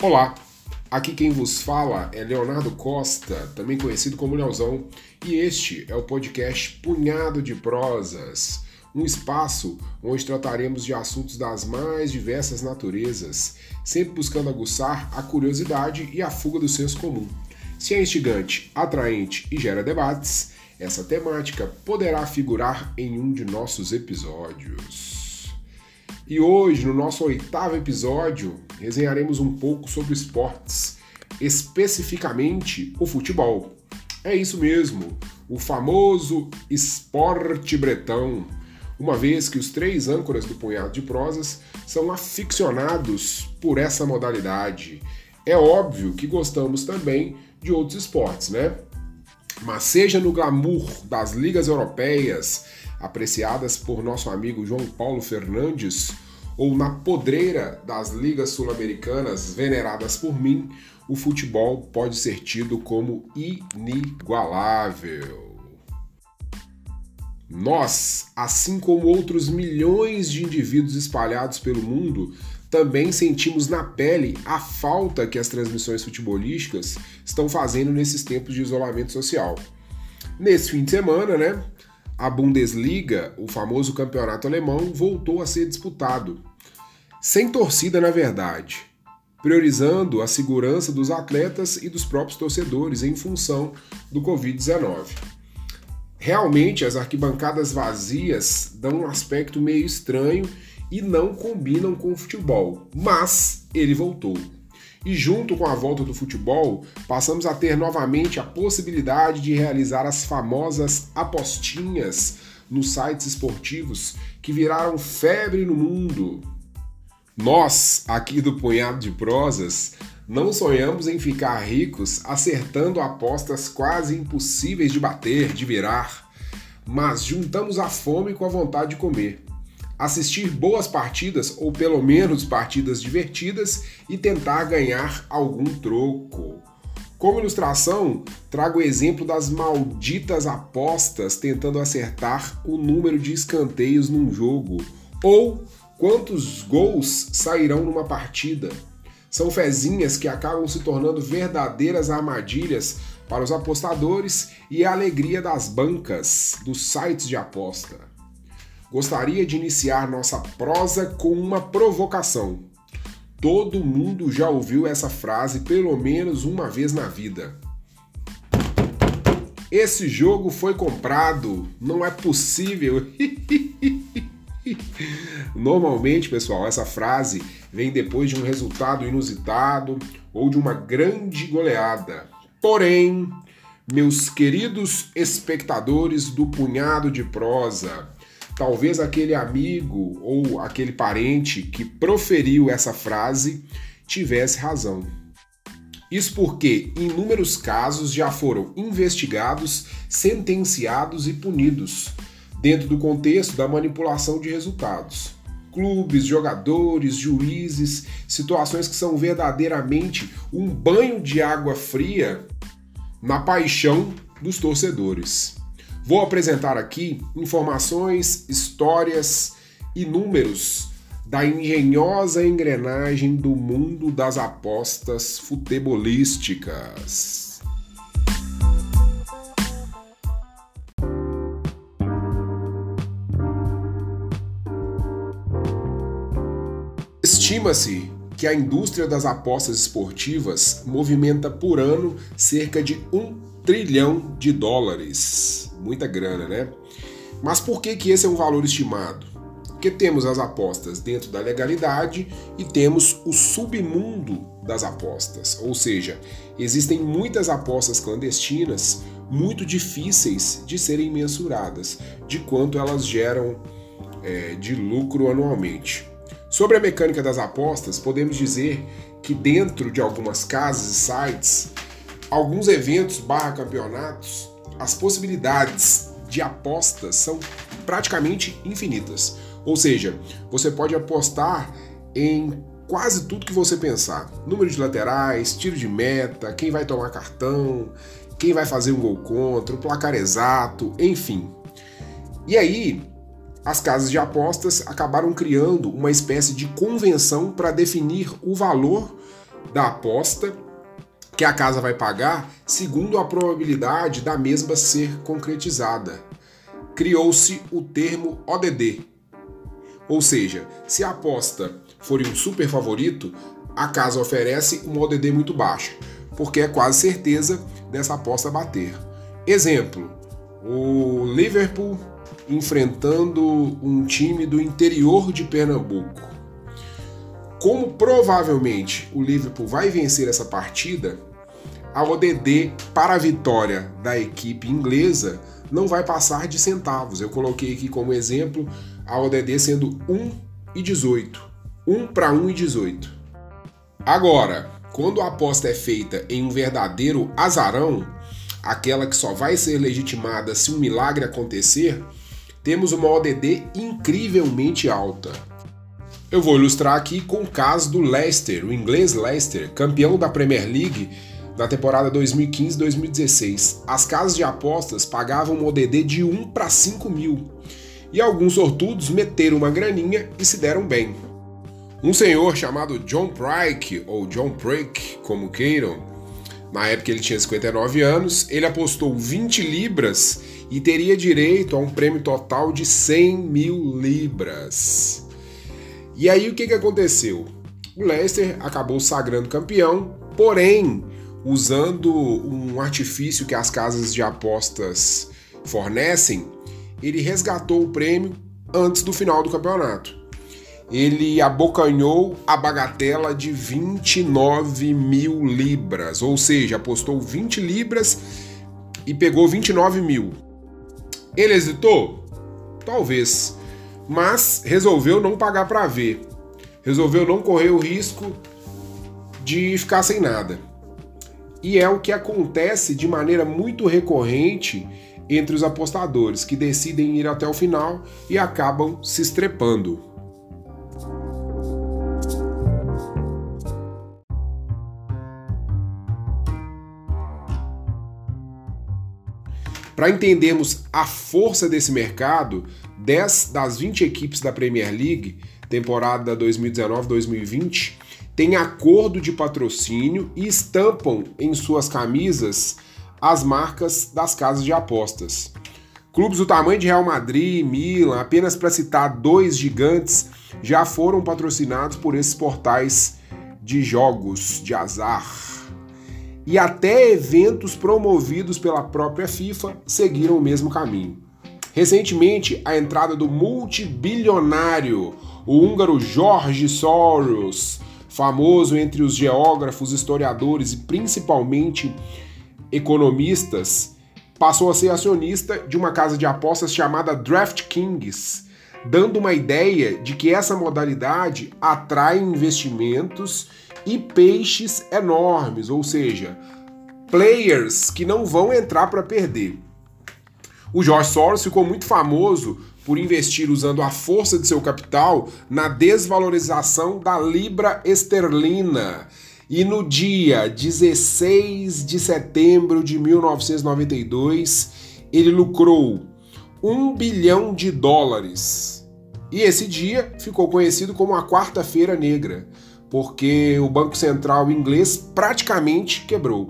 Olá, aqui quem vos fala é Leonardo Costa, também conhecido como Leozão, e este é o podcast Punhado de Prosas, um espaço onde trataremos de assuntos das mais diversas naturezas, sempre buscando aguçar a curiosidade e a fuga do senso comum. Se é instigante, atraente e gera debates, essa temática poderá figurar em um de nossos episódios. E hoje, no nosso oitavo episódio, resenharemos um pouco sobre esportes, especificamente o futebol. É isso mesmo, o famoso esporte bretão, uma vez que os três âncoras do Punhado de Prosas são aficionados por essa modalidade. É óbvio que gostamos também de outros esportes, né? Mas seja no glamour das ligas europeias, apreciadas por nosso amigo João Paulo Fernandes, ou na podreira das ligas sul-americanas veneradas por mim, o futebol pode ser tido como inigualável. Nós, assim como outros milhões de indivíduos espalhados pelo mundo, também sentimos na pele a falta que as transmissões futebolísticas estão fazendo nesses tempos de isolamento social. Nesse fim de semana, né, a Bundesliga, o famoso campeonato alemão, voltou a ser disputado. Sem torcida, na verdade, priorizando a segurança dos atletas e dos próprios torcedores em função do Covid-19. Realmente, as arquibancadas vazias dão um aspecto meio estranho e não combinam com o futebol, mas ele voltou. E junto com a volta do futebol, passamos a ter novamente a possibilidade de realizar as famosas apostinhas nos sites esportivos que viraram febre no mundo. Nós, aqui do Punhado de Prosas, não sonhamos em ficar ricos acertando apostas quase impossíveis de bater, de virar, mas juntamos a fome com a vontade de comer assistir boas partidas ou pelo menos partidas divertidas e tentar ganhar algum troco. Como ilustração, trago o exemplo das malditas apostas tentando acertar o número de escanteios num jogo ou quantos gols sairão numa partida. São fezinhas que acabam se tornando verdadeiras armadilhas para os apostadores e a alegria das bancas, dos sites de aposta. Gostaria de iniciar nossa prosa com uma provocação. Todo mundo já ouviu essa frase pelo menos uma vez na vida. Esse jogo foi comprado, não é possível. Normalmente, pessoal, essa frase vem depois de um resultado inusitado ou de uma grande goleada. Porém, meus queridos espectadores do Punhado de Prosa, talvez aquele amigo ou aquele parente que proferiu essa frase tivesse razão. Isso porque inúmeros casos já foram investigados, sentenciados e punidos, dentro do contexto da manipulação de resultados. Clubes, jogadores, juízes, situações que são verdadeiramente um banho de água fria na paixão dos torcedores. Vou apresentar aqui informações, histórias e números da engenhosa engrenagem do mundo das apostas futebolísticas. Estima-se que a indústria das apostas esportivas movimenta por ano cerca de um trilhão de dólares muita grana, né? Mas por que, que esse é um valor estimado? Porque temos as apostas dentro da legalidade e temos o submundo das apostas, ou seja, existem muitas apostas clandestinas muito difíceis de serem mensuradas, de quanto elas geram é, de lucro anualmente. Sobre a mecânica das apostas, podemos dizer que dentro de algumas casas e sites, alguns eventos barra campeonatos as possibilidades de apostas são praticamente infinitas. Ou seja, você pode apostar em quase tudo que você pensar: número de laterais, tiro de meta, quem vai tomar cartão, quem vai fazer um gol contra, o placar exato, enfim. E aí, as casas de apostas acabaram criando uma espécie de convenção para definir o valor da aposta que a casa vai pagar segundo a probabilidade da mesma ser concretizada. Criou-se o termo ODD. Ou seja, se a aposta for um super favorito, a casa oferece uma ODD muito baixa, porque é quase certeza dessa aposta bater. Exemplo: o Liverpool enfrentando um time do interior de Pernambuco. Como provavelmente o Liverpool vai vencer essa partida, a ODD para a vitória da equipe inglesa não vai passar de centavos. Eu coloquei aqui como exemplo a ODD sendo 1 e 18. 1 para 1 e 18. Agora, quando a aposta é feita em um verdadeiro azarão, aquela que só vai ser legitimada se um milagre acontecer, temos uma ODD incrivelmente alta. Eu vou ilustrar aqui com o caso do Leicester, o inglês Leicester, campeão da Premier League na temporada 2015-2016. As casas de apostas pagavam uma ODD de 1 para 5 mil. E alguns sortudos meteram uma graninha e se deram bem. Um senhor chamado John Pryke, ou John Prick, como queiram, na época ele tinha 59 anos, ele apostou 20 libras e teria direito a um prêmio total de 100 mil libras. E aí o que, que aconteceu? O Leicester acabou sagrando campeão, porém, usando um artifício que as casas de apostas fornecem, ele resgatou o prêmio antes do final do campeonato ele abocanhou a bagatela de 29 mil libras, ou seja, apostou 20 libras e pegou 29 mil. Ele hesitou? Talvez, mas resolveu não pagar para ver, resolveu não correr o risco de ficar sem nada. E é o que acontece de maneira muito recorrente entre os apostadores que decidem ir até o final e acabam se estrepando. Para entendermos a força desse mercado, 10 das 20 equipes da Premier League, temporada 2019-2020, têm acordo de patrocínio e estampam em suas camisas as marcas das casas de apostas. Clubes do tamanho de Real Madrid Milan, apenas para citar dois gigantes, já foram patrocinados por esses portais de jogos de azar e até eventos promovidos pela própria FIFA seguiram o mesmo caminho. Recentemente, a entrada do multibilionário, o húngaro Jorge Soros, famoso entre os geógrafos, historiadores e principalmente economistas, passou a ser acionista de uma casa de apostas chamada DraftKings, dando uma ideia de que essa modalidade atrai investimentos e peixes enormes, ou seja, players que não vão entrar para perder. O George Soros ficou muito famoso por investir usando a força de seu capital na desvalorização da libra esterlina. E no dia 16 de setembro de 1992, ele lucrou 1 bilhão de dólares. E esse dia ficou conhecido como a Quarta-feira Negra, porque o Banco Central inglês praticamente quebrou.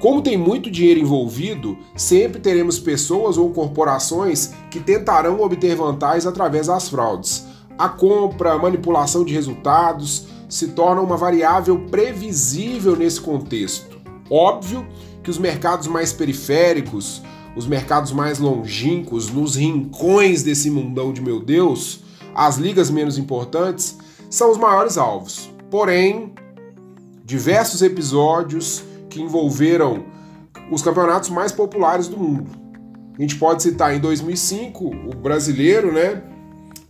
Como tem muito dinheiro envolvido, sempre teremos pessoas ou corporações que tentarão obter vantagens através das fraudes. A compra, manipulação de resultados se torna uma variável previsível nesse contexto. Óbvio que os mercados mais periféricos, os mercados mais longínquos, nos rincões desse mundão de meu Deus, as ligas menos importantes, são os maiores alvos. Porém, diversos episódios que envolveram os campeonatos mais populares do mundo. A gente pode citar em 2005 o brasileiro, né?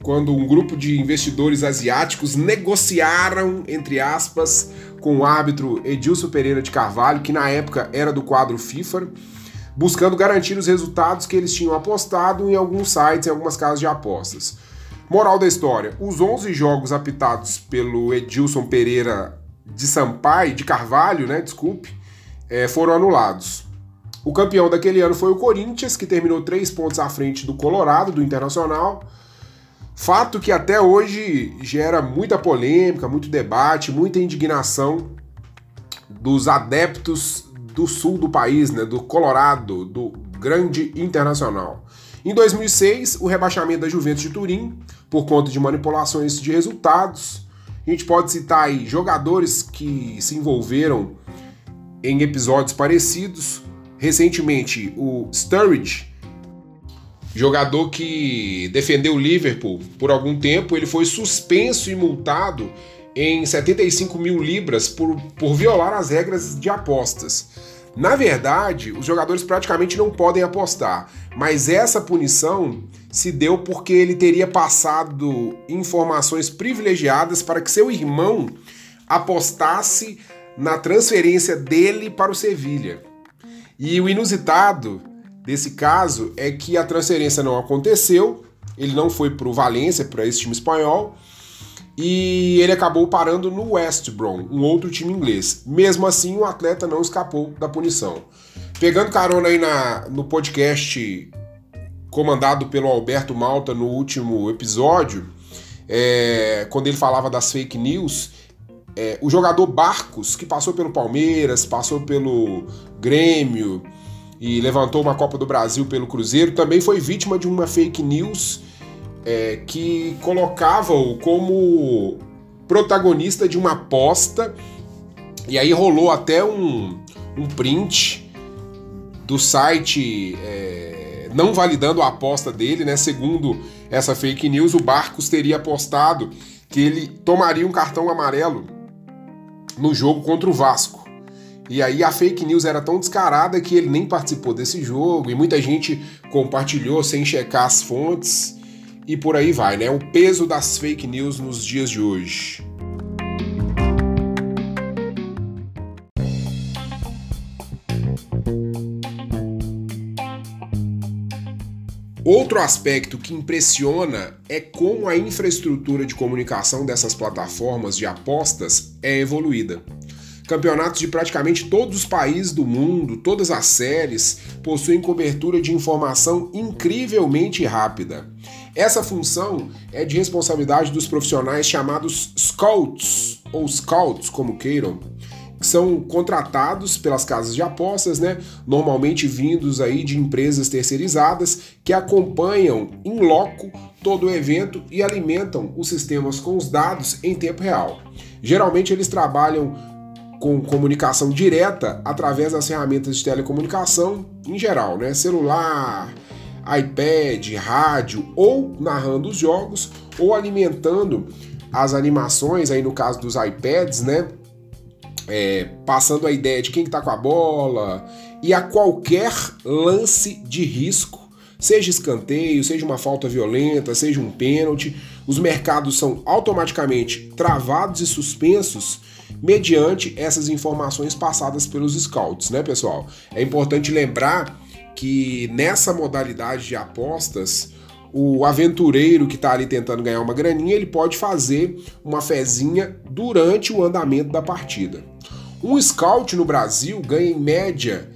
Quando um grupo de investidores asiáticos negociaram, entre aspas, com o árbitro Edilson Pereira de Carvalho, que na época era do quadro FIFA, buscando garantir os resultados que eles tinham apostado em alguns sites, em algumas casas de apostas. Moral da história: os 11 jogos apitados pelo Edilson Pereira de Sampaio, de Carvalho, né? Desculpe, é, foram anulados. O campeão daquele ano foi o Corinthians, que terminou três pontos à frente do Colorado, do Internacional. Fato que até hoje gera muita polêmica, muito debate, muita indignação dos adeptos do sul do país, né, do Colorado, do grande internacional. Em 2006, o rebaixamento da Juventus de Turim, por conta de manipulações de resultados. A gente pode citar aí jogadores que se envolveram em episódios parecidos. Recentemente, o Sturridge, jogador que defendeu o Liverpool por algum tempo, ele foi suspenso e multado em 75 mil libras por, por violar as regras de apostas. Na verdade, os jogadores praticamente não podem apostar, mas essa punição se deu porque ele teria passado informações privilegiadas para que seu irmão apostasse na transferência dele para o Sevilha. E o inusitado desse caso é que a transferência não aconteceu, ele não foi para o Valência, para esse time espanhol, e ele acabou parando no West Brom, um outro time inglês. Mesmo assim, o atleta não escapou da punição. Pegando carona aí na, no podcast comandado pelo Alberto Malta no último episódio, é, quando ele falava das fake news, é, o jogador Barcos, que passou pelo Palmeiras, passou pelo Grêmio e levantou uma Copa do Brasil pelo Cruzeiro, também foi vítima de uma fake news é, que colocava-o como protagonista de uma aposta, e aí rolou até um, um print do site é, não validando a aposta dele, né? Segundo essa fake news, o Barcos teria apostado que ele tomaria um cartão amarelo no jogo contra o Vasco. E aí a fake news era tão descarada que ele nem participou desse jogo e muita gente compartilhou sem checar as fontes e por aí vai, né? O peso das fake news nos dias de hoje. Outro aspecto que impressiona é como a infraestrutura de comunicação dessas plataformas de apostas é evoluída. Campeonatos de praticamente todos os países do mundo, todas as séries, possuem cobertura de informação incrivelmente rápida. Essa função é de responsabilidade dos profissionais chamados scouts, ou scouts, como queiram, que são contratados pelas casas de apostas, né? Normalmente vindos aí de empresas terceirizadas que acompanham em loco todo o evento e alimentam os sistemas com os dados em tempo real. Geralmente eles trabalham com comunicação direta através das ferramentas de telecomunicação em geral, né? Celular, iPad, rádio, ou narrando os jogos, ou alimentando as animações, aí no caso dos iPads, né? É, passando a ideia de quem está com a bola e a qualquer lance de risco, seja escanteio, seja uma falta violenta, seja um pênalti, os mercados são automaticamente travados e suspensos mediante essas informações passadas pelos scouts, né, pessoal? É importante lembrar que nessa modalidade de apostas, o aventureiro que está ali tentando ganhar uma graninha, ele pode fazer uma fezinha durante o andamento da partida. Um scout no Brasil ganha em média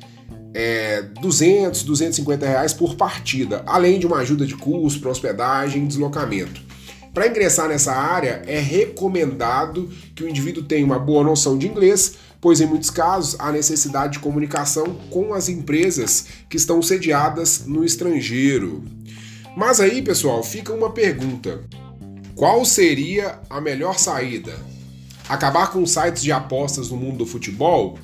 é, 200, 250 reais por partida, além de uma ajuda de custo para hospedagem e deslocamento. Para ingressar nessa área, é recomendado que o indivíduo tenha uma boa noção de inglês, pois em muitos casos há necessidade de comunicação com as empresas que estão sediadas no estrangeiro. Mas aí, pessoal, fica uma pergunta: qual seria a melhor saída? Acabar com sites de apostas no mundo do futebol?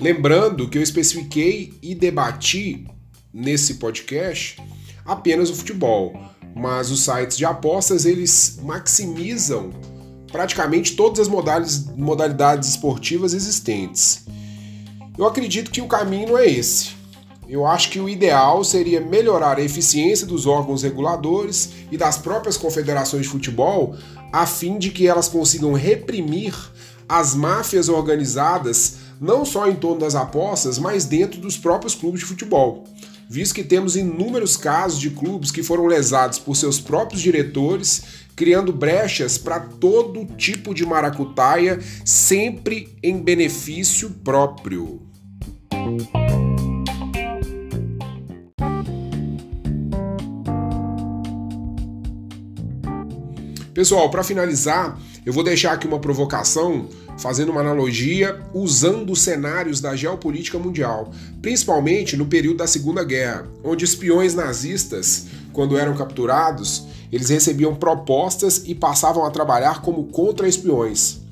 Lembrando que eu especifiquei e debati nesse podcast apenas o futebol mas os sites de apostas eles maximizam praticamente todas as modalidades, esportivas existentes. Eu acredito que o caminho não é esse. Eu acho que o ideal seria melhorar a eficiência dos órgãos reguladores e das próprias confederações de futebol, a fim de que elas consigam reprimir as máfias organizadas não só em torno das apostas, mas dentro dos próprios clubes de futebol visto que temos inúmeros casos de clubes que foram lesados por seus próprios diretores, criando brechas para todo tipo de maracutaia, sempre em benefício próprio. Pessoal, para finalizar, eu vou deixar aqui uma provocação fazendo uma analogia usando cenários da geopolítica mundial, principalmente no período da Segunda Guerra, onde espiões nazistas, quando eram capturados, eles recebiam propostas e passavam a trabalhar como contra-espiões.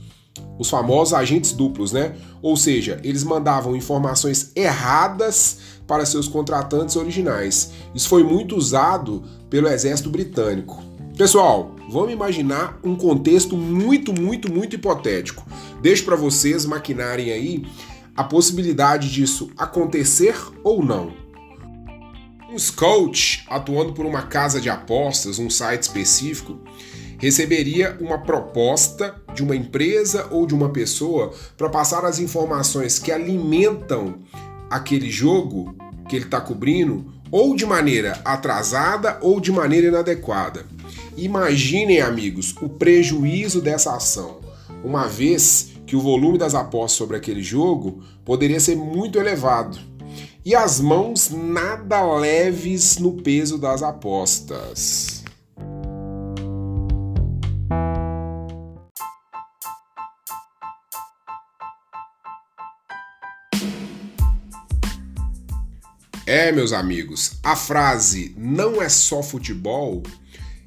Os famosos agentes duplos, né? Ou seja, eles mandavam informações erradas para seus contratantes originais. Isso foi muito usado pelo exército britânico. Pessoal, vamos imaginar um contexto muito, muito, muito hipotético. Deixo para vocês maquinarem aí a possibilidade disso acontecer ou não. Um scout atuando por uma casa de apostas, um site específico, receberia uma proposta de uma empresa ou de uma pessoa para passar as informações que alimentam aquele jogo que ele está cobrindo, ou de maneira atrasada ou de maneira inadequada. Imaginem, amigos, o prejuízo dessa ação, uma vez que o volume das apostas sobre aquele jogo poderia ser muito elevado. E as mãos nada leves no peso das apostas. É, meus amigos, a frase não é só futebol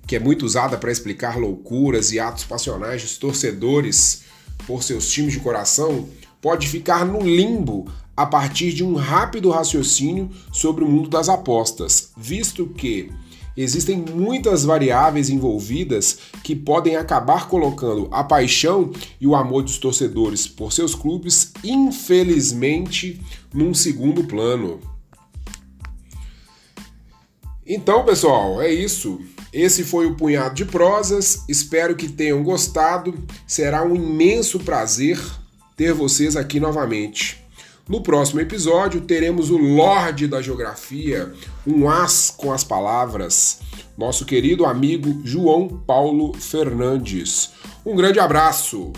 que é muito usada para explicar loucuras e atos passionais dos torcedores por seus times de coração, pode ficar no limbo a partir de um rápido raciocínio sobre o mundo das apostas, visto que existem muitas variáveis envolvidas que podem acabar colocando a paixão e o amor dos torcedores por seus clubes, infelizmente, num segundo plano. Então, pessoal, é isso. Esse foi o Punhado de Prosas. Espero que tenham gostado. Será um imenso prazer ter vocês aqui novamente. No próximo episódio teremos o Lorde da Geografia, um as com as palavras, nosso querido amigo João Paulo Fernandes. Um grande abraço!